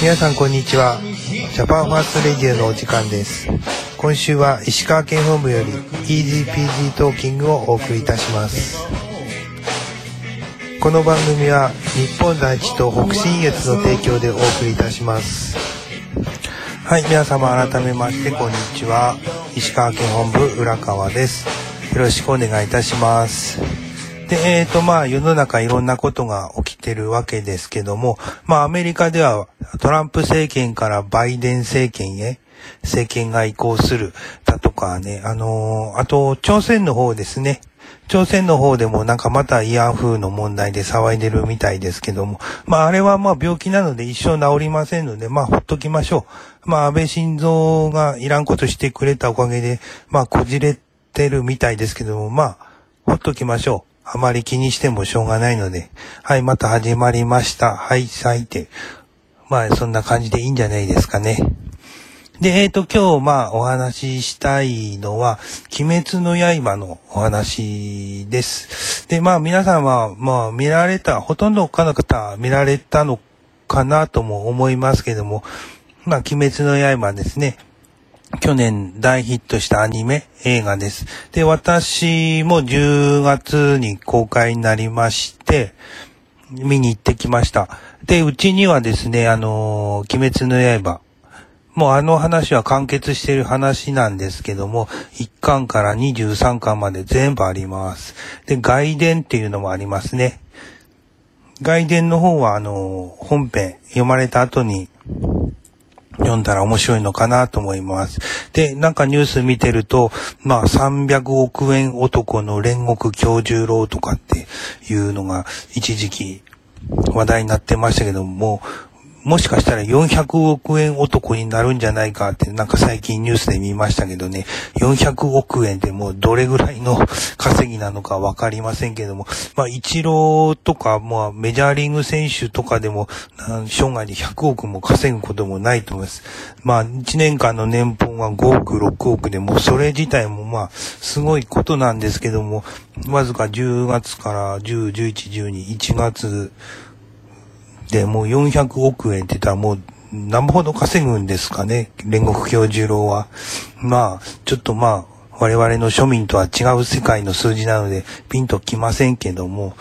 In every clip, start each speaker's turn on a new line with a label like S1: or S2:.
S1: 皆さんこんにちは。 Japan First Radio のお時間です。今週は石川県本部より Easy Peasy Talking をお送りいたします。この番組は日本第一党北信越の提供でお送りいたします。はい、皆様改めましてこんにちは。石川県本部浦川です。よろしくお願いいたします。で、えっ、と、まあ、世の中いろんなことが起きてるわけですけども、まあ、アメリカではトランプ政権からバイデン政権へ政権が移行するだとかね、あのーあと、朝鮮の方ですね。朝鮮の方でもなんかまた慰安婦の問題で騒いでるみたいですけども、まああれはまあ病気なので一生治りませんので、まあほっときましょう。まあ安倍晋三がいらんことしてくれたおかげで、まあこじれてるみたいですけども、まあほっときましょう。あまり気にしてもしょうがないので。はい、また始まりました。はい、最低。まあそんな感じでいいんじゃないですかね。で、えっ、と、今日、まあ、お話ししたいのは、鬼滅の刃のお話です。で、まあ、皆さんは、まあ、見られた、ほとんど他の方は見られたのかなとも思いますけども、まあ、鬼滅の刃ですね。去年大ヒットしたアニメ、映画です。で、私も10月に公開になりまして、見に行ってきました。で、うちにはですね、あのー鬼滅の刃、もうあの話は完結してる話なんですけども、1巻から23巻まで全部あります。で、外伝っていうのもありますね。外伝の方はあの、本編読まれた後に読んだら面白いのかなと思います。で、なんかニュース見てると、まあ300億円男の煉獄教授郎とかっていうのが一時期話題になってましたけども、もしかしたら400億円男になるんじゃないかって、なんか最近ニュースで見ましたけどね、400億円ってもうどれぐらいの稼ぎなのかわかりませんけども、まあ、イチローとか、まあ、メジャーリーグ選手とかでも、生涯で100億も稼ぐこともないと思います。まあ、1年間の年俸は5億、6億でも、それ自体もまあ、すごいことなんですけども、わずか10月から10、11、12、1月、で、もう400億円って言ったらもう何ぼほど稼ぐんですかね、煉獄教授郎は。まあ、ちょっとまあ、我々の庶民とは違う世界の数字なので、ピンときませんけども。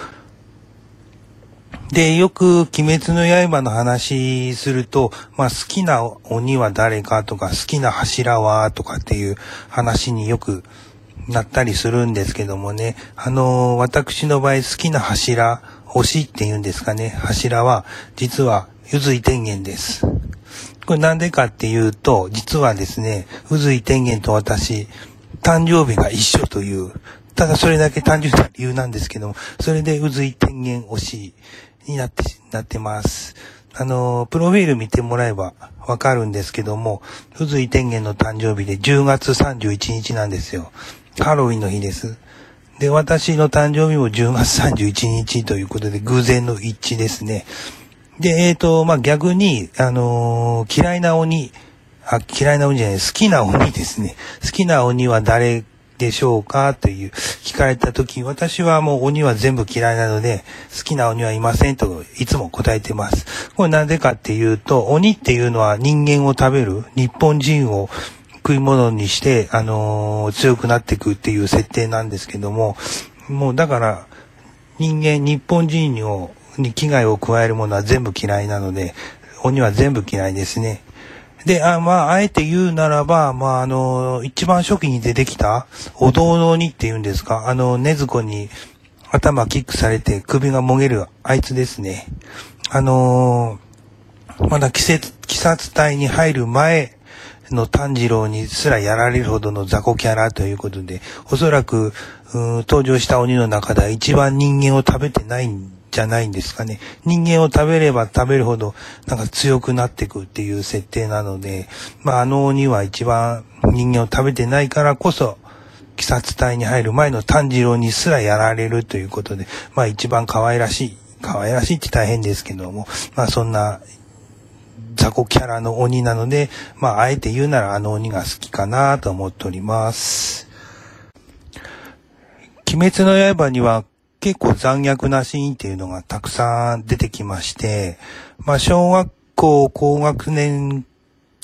S1: で、よく、鬼滅の刃の話すると、まあ、好きな鬼は誰かとか、好きな柱はとかっていう話によくなったりするんですけどもね。あの、私の場合好きな柱、推しって言うんですかね。柱は、実は、宇髄天元です。これなんでかっていうと、実はですね、宇髄天元と私、誕生日が一緒という、ただそれだけ単純な理由なんですけども、それで宇髄天元推しになって、なってます。あの、プロフィール見てもらえばわかるんですけども、宇髄天元の誕生日で10月31日なんですよ。ハロウィンの日です。で、私の誕生日も10月31日ということで、偶然の一致ですね。で、えっ、と、まあ、逆に、あのー嫌いな鬼、あ、嫌いな鬼じゃない、好きな鬼ですね。好きな鬼は誰でしょうかという聞かれたとき、私はもう鬼は全部嫌いなので、好きな鬼はいませんといつも答えてます。これなんでかっていうと、鬼っていうのは人間を食べる、日本人を食い物にして、あのー強くなっていくっていう設定なんですけども、もうだから、人間、日本人を、に危害を加えるものは全部嫌いなので、鬼は全部嫌いですね。で、あまあ、あえて言うならば、まあ、あの、一番初期に出てきた、お堂の鬼って言うんですか、あの、ねずこに頭キックされて首がもげるあいつですね。あのーまだ季節、季殺隊に入る前の炭治郎にすらやられるほどの雑魚キャラということで、おそらく、登場した鬼の中では一番人間を食べてないんじゃないんですかね。人間を食べれば食べるほど、なんか強くなってくっていう設定なので、まああの鬼は一番人間を食べてないからこそ、鬼殺隊に入る前の炭治郎にすらやられるということで、まあ一番可愛らしい、可愛らしいって大変ですけども、まあそんな雑魚キャラの鬼なので、まああえて言うならあの鬼が好きかなと思っております。鬼滅の刃には結構残虐なシーンっていうのがたくさん出てきまして、まあ小学構高学年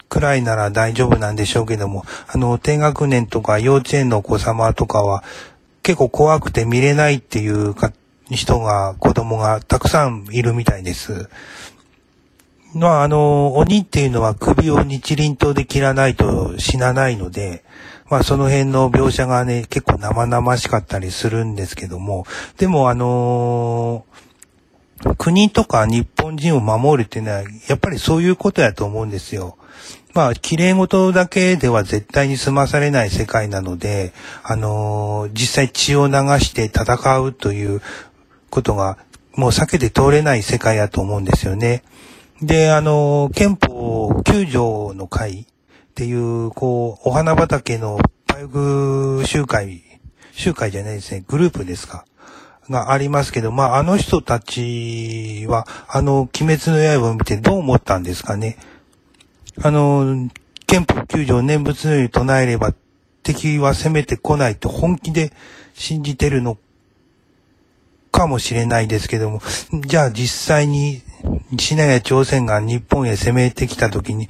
S1: くらいなら大丈夫なんでしょうけども、あの、低学年とか幼稚園のお子様とかは結構怖くて見れないっていうか人が、子供がたくさんいるみたいです。まあ、あの、鬼っていうのは首を日輪刀で切らないと死なないので、まあその辺の描写がね、結構生々しかったりするんですけども、でもあのー、国とか日本人を守るっていうのは、やっぱりそういうことやと思うんですよ。まあ、綺麗事だけでは絶対に済まされない世界なので、あのー、実際血を流して戦うということが、もう避けて通れない世界やと思うんですよね。で、あの、憲法9条の会っていう、こう、お花畑のパイグ集会、集会じゃないですね、グループですか。がありますけど、まあ、あの人たちは、あの、鬼滅の刃を見てどう思ったんですかね。あの、憲法9条念仏のように唱えれば敵は攻めてこないと本気で信じてるのかもしれないですけども、じゃあ実際にシナや朝鮮が日本へ攻めてきた時に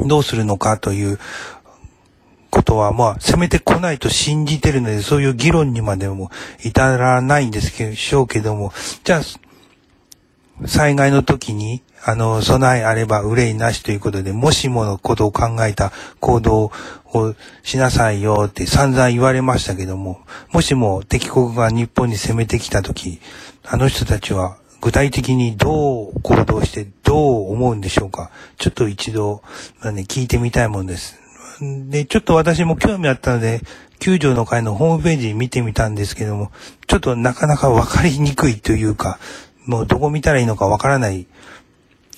S1: どうするのかということは、まあ、攻めてこないと信じてるので、そういう議論にまでも至らないんですけ、しょうけども、じゃあ、災害の時に、あの、備えあれば憂いなしということで、もしものことを考えた行動をしなさいよって散々言われましたけども、もしも敵国が日本に攻めてきたとき、あの人たちは具体的にどう行動してどう思うんでしょうか？ちょっと一度、まあね、聞いてみたいもんです。で、ちょっと私も興味あったので、九条の会のホームページ見てみたんですけども、ちょっとなかなかわかりにくいというか、もうどこ見たらいいのかわからない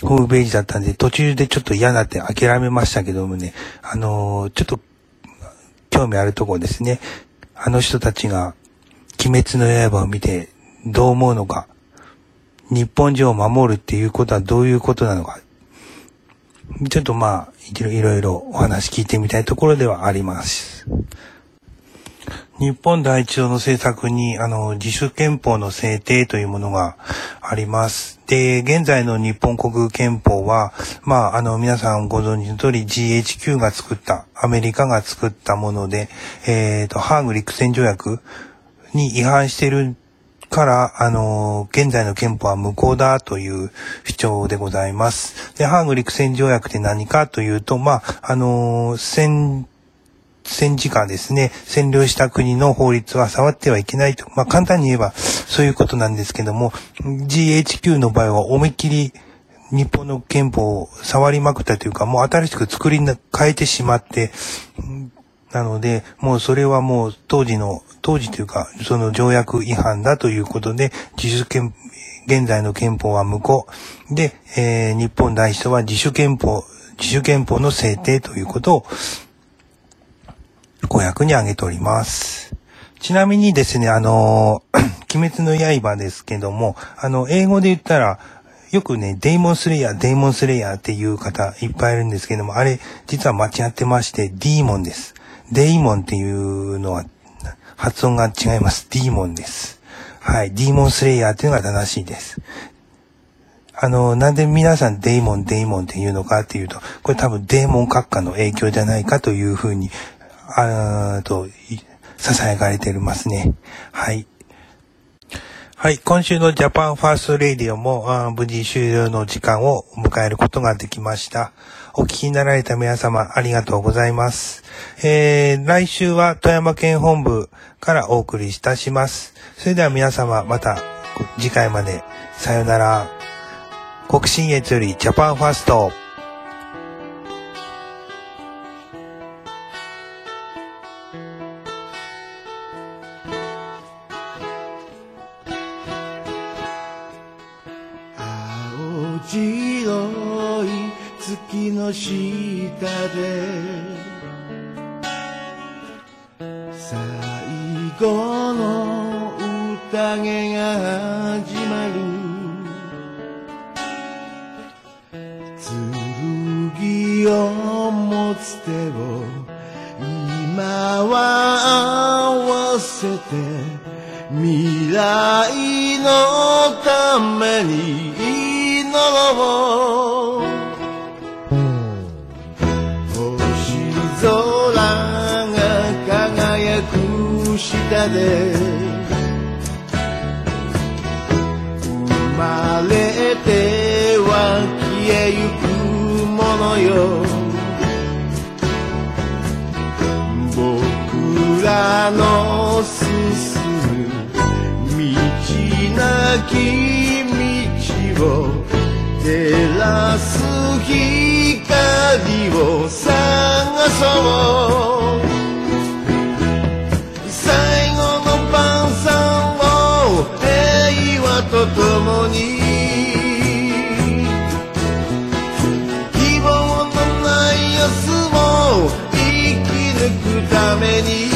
S1: ホームページだったんで、途中でちょっと嫌になって諦めましたけどもね、あのー、ちょっと、興味あるとこですね。あの人たちが、鬼滅の刃を見て、どう思うのか、日本人を守るっていうことはどういうことなのか、ちょっとまあ、いろいろお話聞いてみたいところではあります。日本第一党の政策に、あの、自主憲法の制定というものがあります。で、現在の日本国憲法は、まあ、あの、皆さんご存知の通り GHQ が作った、アメリカが作ったもので、えっ、ー、と、ハーグ陸戦条約に違反しているから、あの、現在の憲法は無効だという主張でございます。で、ハーグ陸戦条約って何かというと、まあ、あの、戦戦時下ですね、占領した国の法律は触ってはいけないと。まあ、簡単に言えばそういうことなんですけども、GHQ の場合は思いっきり日本の憲法を触りまくったというか、もう新しく作り変えてしまって、なので、もうそれはもう当時の、当時というか、その条約違反だということで、自主憲、現在の憲法は無効。で、えー、日本大使とは自主憲法、自主憲法の制定ということを公約に挙げております。ちなみにですね、あの、鬼滅の刃ですけども、あの、英語で言ったら、よくね、デイモンスレイヤー、デイモンスレイヤーっていう方いっぱいいるんですけども、あれ、実は間違ってまして、ディーモンです。デイモンっていうのは、発音が違います。ディーモンです。はい。ディーモンスレイヤーっていうのが正しいです。あの、なんで皆さんデイモン、デイモンって言うのかっていうと、これ多分デーモン閣下の影響じゃないかというふうにあーと、囁かれてますね。はい。はい。今週の Japan First Radio も無事終了の時間を迎えることができました。お聞きになられた皆様ありがとうございます。えー、来週は富山県本部からお送りいたします。それでは皆様また次回までさよなら。北信越より Japan First。この宴が始まる。
S2: 剣を持つ手を今は合わせて未来のために祈ろう。中で生まれては消えゆくものよ。僕らの進む道なき道を照らす光を探そう。と共に。希望のない明日を生き抜くために。